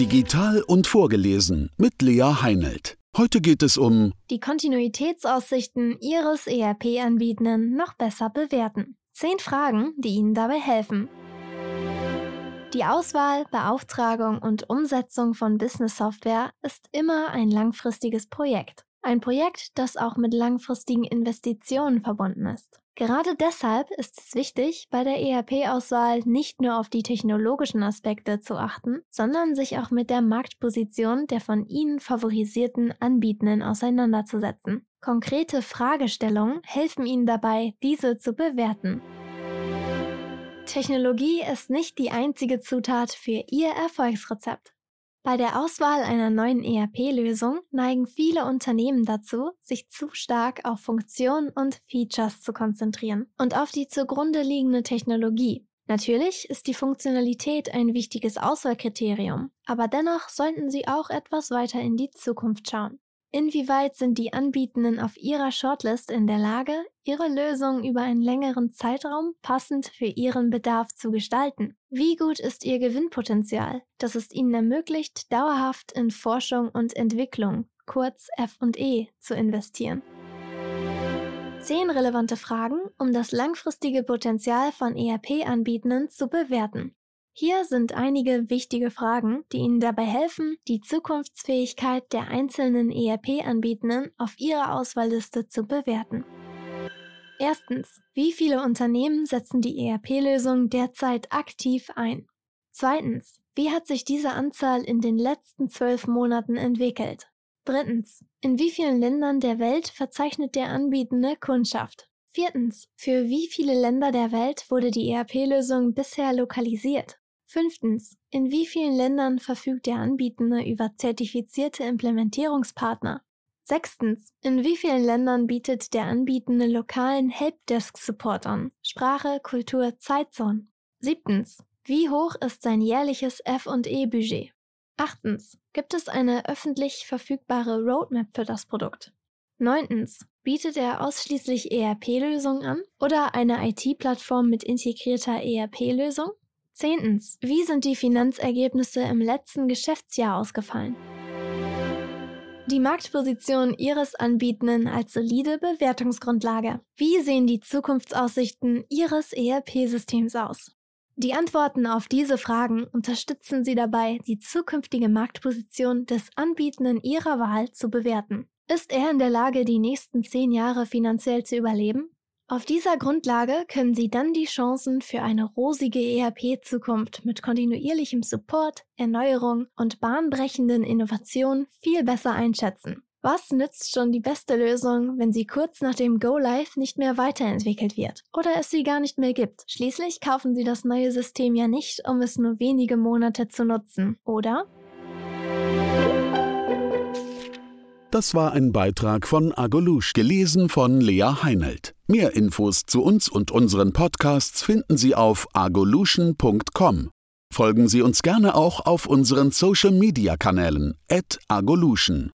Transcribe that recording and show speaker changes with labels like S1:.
S1: Digital und vorgelesen mit Lea Heinelt. Heute geht es um
S2: die Kontinuitätsaussichten Ihres ERP-Anbietenden noch besser bewerten. Zehn Fragen, die Ihnen dabei helfen. Die Auswahl, Beauftragung und Umsetzung von Business Software ist immer ein langfristiges Projekt. Ein Projekt, das auch mit langfristigen Investitionen verbunden ist. Gerade deshalb ist es wichtig, bei der ERP-Auswahl nicht nur auf die technologischen Aspekte zu achten, sondern sich auch mit der Marktposition der von Ihnen favorisierten Anbietenden auseinanderzusetzen. Konkrete Fragestellungen helfen Ihnen dabei, diese zu bewerten. Technologie ist nicht die einzige Zutat für Ihr Erfolgsrezept. Bei der Auswahl einer neuen ERP-Lösung neigen viele Unternehmen dazu, sich zu stark auf Funktionen und Features zu konzentrieren und auf die zugrunde liegende Technologie. Natürlich ist die Funktionalität ein wichtiges Auswahlkriterium, aber dennoch sollten Sie auch etwas weiter in die Zukunft schauen. Inwieweit sind die Anbietenden auf ihrer Shortlist in der Lage, ihre Lösung über einen längeren Zeitraum passend für ihren Bedarf zu gestalten? Wie gut ist ihr Gewinnpotenzial, das es ihnen ermöglicht, dauerhaft in Forschung und Entwicklung, kurz FE, zu investieren? Zehn relevante Fragen, um das langfristige Potenzial von ERP-Anbietenden zu bewerten. Hier sind einige wichtige Fragen, die Ihnen dabei helfen, die Zukunftsfähigkeit der einzelnen ERP-Anbietenden auf Ihrer Auswahlliste zu bewerten. Erstens, wie viele Unternehmen setzen die ERP-Lösung derzeit aktiv ein? Zweitens, wie hat sich diese Anzahl in den letzten zwölf Monaten entwickelt? Drittens, in wie vielen Ländern der Welt verzeichnet der anbietende Kundschaft? Viertens, für wie viele Länder der Welt wurde die ERP-Lösung bisher lokalisiert? Fünftens. In wie vielen Ländern verfügt der Anbietende über zertifizierte Implementierungspartner? Sechstens. In wie vielen Ländern bietet der Anbietende lokalen Helpdesk-Support an? Sprache, Kultur, Zeitzone. Siebtens. Wie hoch ist sein jährliches F&E-Budget? Achtens. Gibt es eine öffentlich verfügbare Roadmap für das Produkt? Neuntens. Bietet er ausschließlich ERP-Lösungen an oder eine IT-Plattform mit integrierter ERP-Lösung? Zehntens. Wie sind die Finanzergebnisse im letzten Geschäftsjahr ausgefallen? Die Marktposition Ihres Anbietenden als solide Bewertungsgrundlage. Wie sehen die Zukunftsaussichten Ihres ERP-Systems aus? Die Antworten auf diese Fragen unterstützen Sie dabei, die zukünftige Marktposition des Anbietenden Ihrer Wahl zu bewerten. Ist er in der Lage, die nächsten zehn Jahre finanziell zu überleben? Auf dieser Grundlage können Sie dann die Chancen für eine rosige ERP-Zukunft mit kontinuierlichem Support, Erneuerung und bahnbrechenden Innovationen viel besser einschätzen. Was nützt schon die beste Lösung, wenn sie kurz nach dem Go Live nicht mehr weiterentwickelt wird oder es sie gar nicht mehr gibt? Schließlich kaufen Sie das neue System ja nicht, um es nur wenige Monate zu nutzen, oder?
S1: Das war ein Beitrag von Agolush, gelesen von Lea Heinelt. Mehr Infos zu uns und unseren Podcasts finden Sie auf agolution.com. Folgen Sie uns gerne auch auf unseren Social Media Kanälen, agolution.